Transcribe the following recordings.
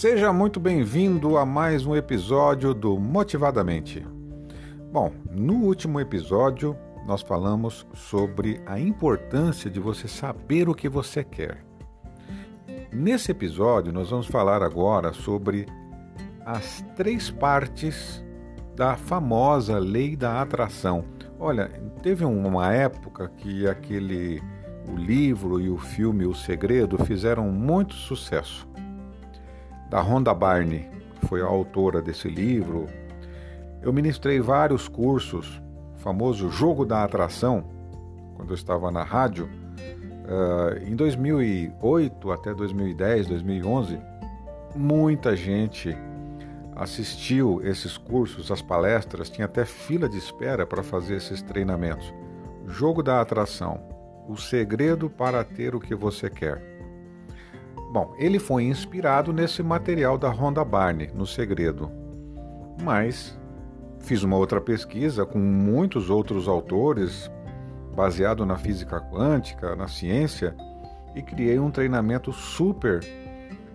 Seja muito bem-vindo a mais um episódio do Motivadamente. Bom, no último episódio nós falamos sobre a importância de você saber o que você quer. Nesse episódio nós vamos falar agora sobre as três partes da famosa lei da atração. Olha, teve uma época que aquele o livro e o filme O Segredo fizeram muito sucesso da Rhonda Barney, que foi a autora desse livro. Eu ministrei vários cursos, o famoso Jogo da Atração, quando eu estava na rádio. Uh, em 2008 até 2010, 2011, muita gente assistiu esses cursos, as palestras, tinha até fila de espera para fazer esses treinamentos. Jogo da atração, o segredo para ter o que você quer. Bom, ele foi inspirado nesse material da Rhonda Barney, no Segredo. Mas fiz uma outra pesquisa com muitos outros autores, baseado na física quântica, na ciência, e criei um treinamento super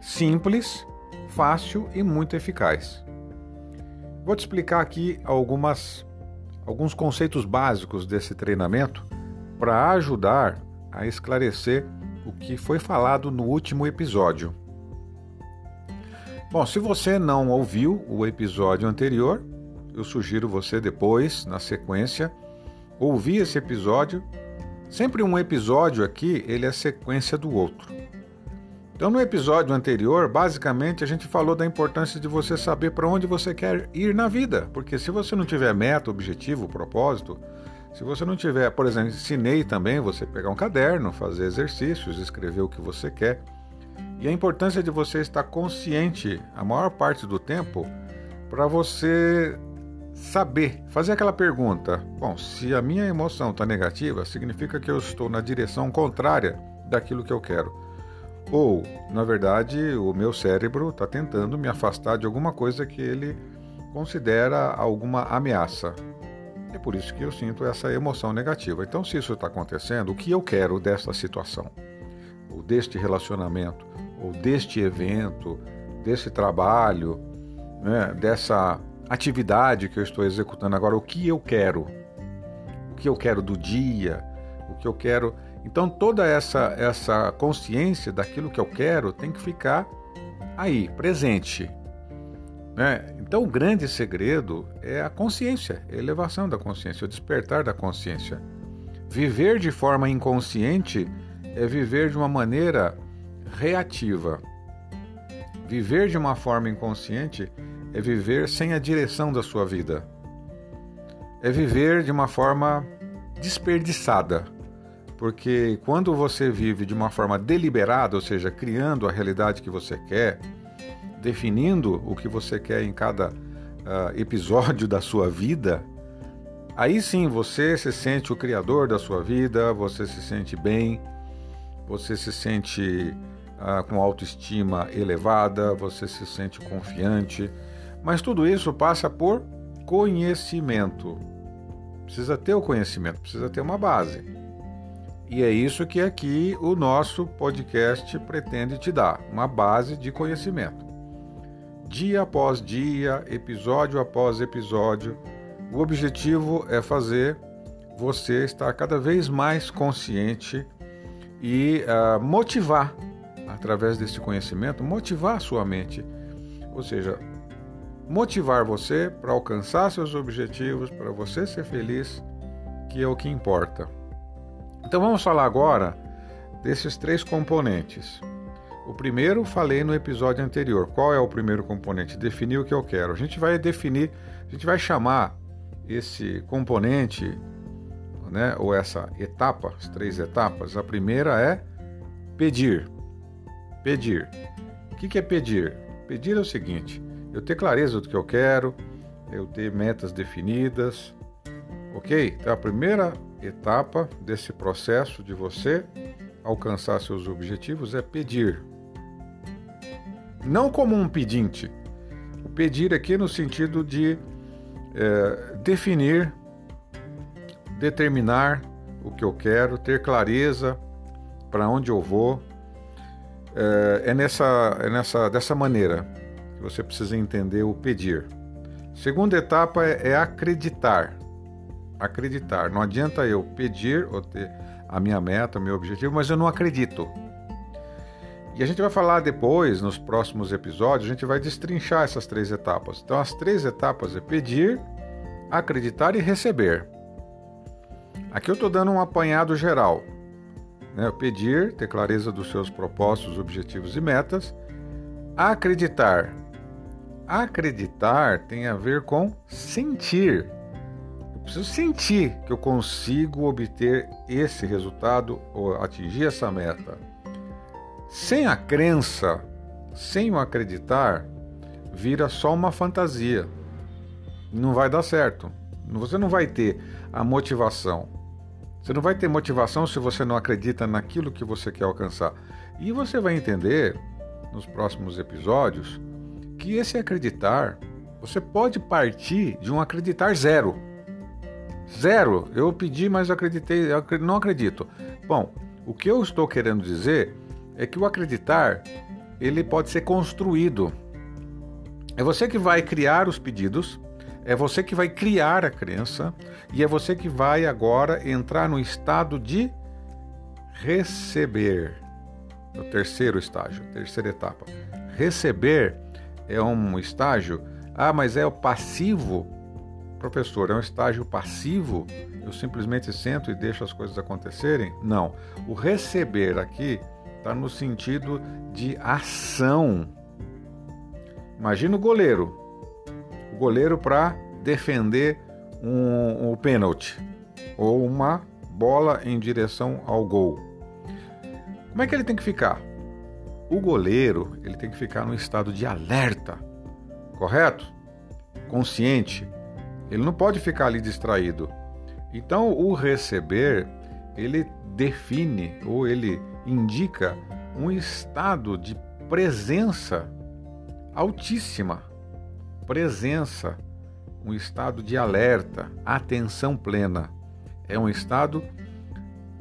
simples, fácil e muito eficaz. Vou te explicar aqui algumas alguns conceitos básicos desse treinamento para ajudar a esclarecer o que foi falado no último episódio. Bom, se você não ouviu o episódio anterior, eu sugiro você depois, na sequência, ouvir esse episódio. Sempre um episódio aqui, ele é sequência do outro. Então, no episódio anterior, basicamente a gente falou da importância de você saber para onde você quer ir na vida, porque se você não tiver meta, objetivo, propósito, se você não tiver, por exemplo, ensinei também você pegar um caderno, fazer exercícios, escrever o que você quer. E a importância de você estar consciente a maior parte do tempo para você saber, fazer aquela pergunta: bom, se a minha emoção está negativa, significa que eu estou na direção contrária daquilo que eu quero. Ou, na verdade, o meu cérebro está tentando me afastar de alguma coisa que ele considera alguma ameaça. É por isso que eu sinto essa emoção negativa. Então, se isso está acontecendo, o que eu quero dessa situação, ou deste relacionamento, ou deste evento, desse trabalho, né, dessa atividade que eu estou executando agora, o que eu quero? O que eu quero do dia? O que eu quero? Então, toda essa essa consciência daquilo que eu quero tem que ficar aí, presente. Né? Então, o grande segredo é a consciência, a elevação da consciência, o despertar da consciência. Viver de forma inconsciente é viver de uma maneira reativa. Viver de uma forma inconsciente é viver sem a direção da sua vida. É viver de uma forma desperdiçada. Porque quando você vive de uma forma deliberada, ou seja, criando a realidade que você quer, definindo o que você quer em cada uh, episódio da sua vida, aí sim você se sente o criador da sua vida, você se sente bem, você se sente uh, com autoestima elevada, você se sente confiante. Mas tudo isso passa por conhecimento. Precisa ter o conhecimento, precisa ter uma base. E é isso que aqui o nosso podcast pretende te dar, uma base de conhecimento dia após dia, episódio após episódio. O objetivo é fazer você estar cada vez mais consciente e uh, motivar, através desse conhecimento, motivar a sua mente. Ou seja, motivar você para alcançar seus objetivos, para você ser feliz, que é o que importa. Então vamos falar agora desses três componentes. O primeiro falei no episódio anterior. Qual é o primeiro componente? Definir o que eu quero. A gente vai definir, a gente vai chamar esse componente, né, ou essa etapa, as três etapas. A primeira é pedir. Pedir. O que é pedir? Pedir é o seguinte: eu ter clareza do que eu quero, eu ter metas definidas, ok? Então a primeira etapa desse processo de você alcançar seus objetivos é pedir não como um pedinte. O pedir aqui no sentido de é, definir, determinar o que eu quero, ter clareza para onde eu vou. É, é, nessa, é nessa, dessa maneira que você precisa entender o pedir. Segunda etapa é, é acreditar. Acreditar. Não adianta eu pedir ou ter a minha meta, o meu objetivo, mas eu não acredito. E a gente vai falar depois, nos próximos episódios, a gente vai destrinchar essas três etapas. Então, as três etapas é pedir, acreditar e receber. Aqui eu estou dando um apanhado geral. Né? Pedir, ter clareza dos seus propósitos, objetivos e metas. Acreditar. Acreditar tem a ver com sentir. Eu preciso sentir que eu consigo obter esse resultado ou atingir essa meta. Sem a crença, sem o acreditar, vira só uma fantasia. Não vai dar certo. Você não vai ter a motivação. Você não vai ter motivação se você não acredita naquilo que você quer alcançar. E você vai entender nos próximos episódios que esse acreditar, você pode partir de um acreditar zero. Zero. Eu pedi, mas acreditei, não acredito. Bom, o que eu estou querendo dizer é que o acreditar ele pode ser construído. É você que vai criar os pedidos, é você que vai criar a crença e é você que vai agora entrar no estado de receber. No terceiro estágio, terceira etapa. Receber é um estágio. Ah, mas é o passivo? Professor, é um estágio passivo? Eu simplesmente sento e deixo as coisas acontecerem? Não. O receber aqui está no sentido de ação. Imagina o goleiro. O goleiro para defender um, um pênalti ou uma bola em direção ao gol. Como é que ele tem que ficar? O goleiro ele tem que ficar no estado de alerta, correto? Consciente. Ele não pode ficar ali distraído. Então o receber ele define ou ele indica um estado de presença altíssima, presença, um estado de alerta, atenção plena. É um estado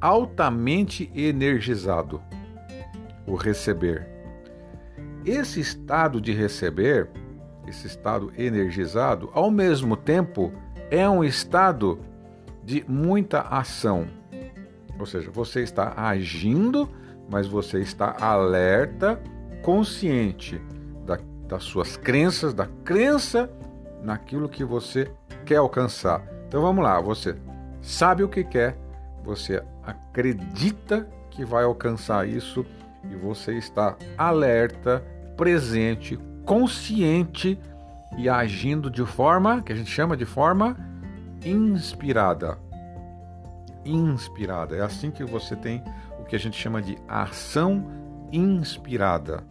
altamente energizado, o receber. Esse estado de receber, esse estado energizado, ao mesmo tempo é um estado de muita ação ou seja, você está agindo, mas você está alerta, consciente da, das suas crenças, da crença naquilo que você quer alcançar. Então vamos lá, você sabe o que quer, você acredita que vai alcançar isso e você está alerta, presente, consciente e agindo de forma que a gente chama de forma inspirada inspirada. É assim que você tem o que a gente chama de ação inspirada,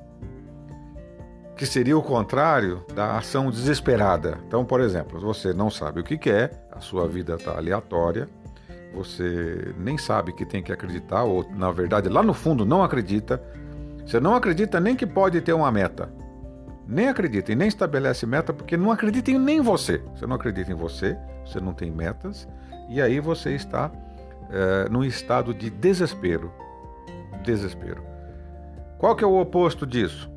que seria o contrário da ação desesperada. Então, por exemplo, você não sabe o que quer, a sua vida está aleatória, você nem sabe que tem que acreditar, ou na verdade lá no fundo não acredita. Você não acredita nem que pode ter uma meta. Nem acredita e nem estabelece meta porque não acredita em nem você. Você não acredita em você, você não tem metas, e aí você está é, num estado de desespero. Desespero. Qual que é o oposto disso?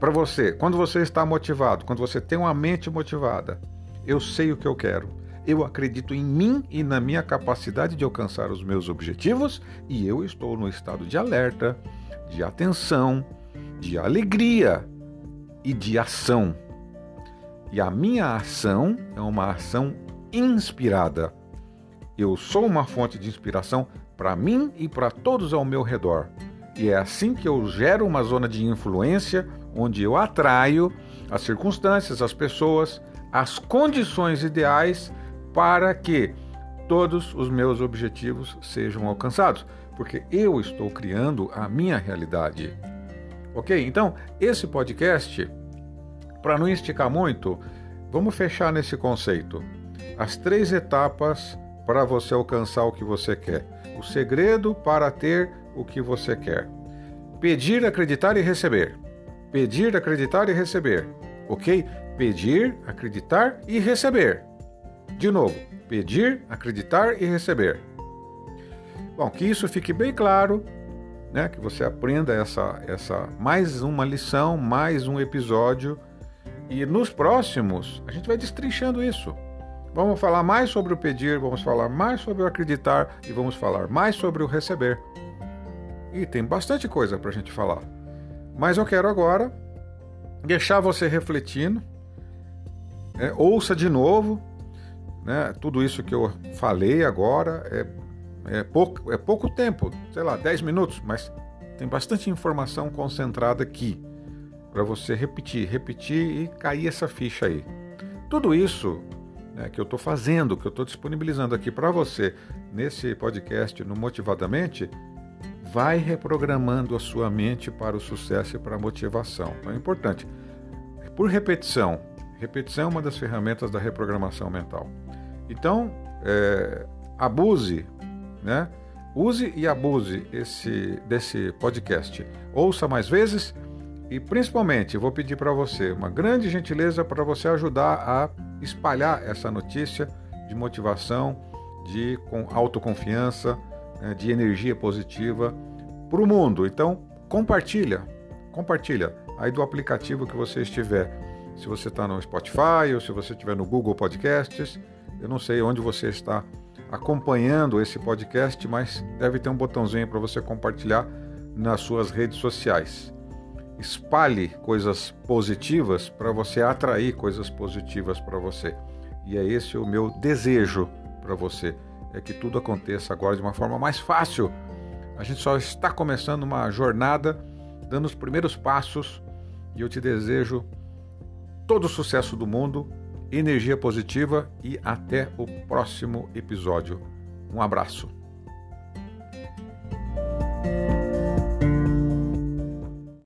Para você, quando você está motivado, quando você tem uma mente motivada, eu sei o que eu quero. Eu acredito em mim e na minha capacidade de alcançar os meus objetivos e eu estou no estado de alerta, de atenção, de alegria e de ação. E a minha ação é uma ação inspirada eu sou uma fonte de inspiração para mim e para todos ao meu redor. E é assim que eu gero uma zona de influência onde eu atraio as circunstâncias, as pessoas, as condições ideais para que todos os meus objetivos sejam alcançados, porque eu estou criando a minha realidade. Ok? Então, esse podcast, para não esticar muito, vamos fechar nesse conceito. As três etapas para você alcançar o que você quer. O segredo para ter o que você quer. Pedir, acreditar e receber. Pedir, acreditar e receber. Ok? Pedir, acreditar e receber. De novo, pedir, acreditar e receber. Bom, que isso fique bem claro. né, que você aprenda essa, essa mais uma lição, mais um episódio. E nos próximos, a gente vai destrinchando isso. Vamos falar mais sobre o pedir, vamos falar mais sobre o acreditar e vamos falar mais sobre o receber. E tem bastante coisa para a gente falar. Mas eu quero agora deixar você refletindo. Né? Ouça de novo. Né? Tudo isso que eu falei agora é, é, pouco, é pouco tempo, sei lá, 10 minutos, mas tem bastante informação concentrada aqui para você repetir, repetir e cair essa ficha aí. Tudo isso né, que eu estou fazendo, que eu estou disponibilizando aqui para você nesse podcast no Motivadamente, vai reprogramando a sua mente para o sucesso e para a motivação. Então é importante. Por repetição. Repetição é uma das ferramentas da reprogramação mental. Então, é, abuse, né? Use e abuse esse, desse podcast. Ouça mais vezes e, principalmente, vou pedir para você uma grande gentileza para você ajudar a espalhar essa notícia de motivação, de autoconfiança, né, de energia positiva para o mundo. Então, compartilha, compartilha aí do aplicativo que você estiver. Se você está no Spotify ou se você estiver no Google Podcasts, eu não sei onde você está acompanhando esse podcast, mas deve ter um botãozinho para você compartilhar nas suas redes sociais. Espalhe coisas positivas para você atrair coisas positivas para você. E é esse o meu desejo para você, é que tudo aconteça agora de uma forma mais fácil. A gente só está começando uma jornada, dando os primeiros passos, e eu te desejo todo o sucesso do mundo, energia positiva e até o próximo episódio. Um abraço.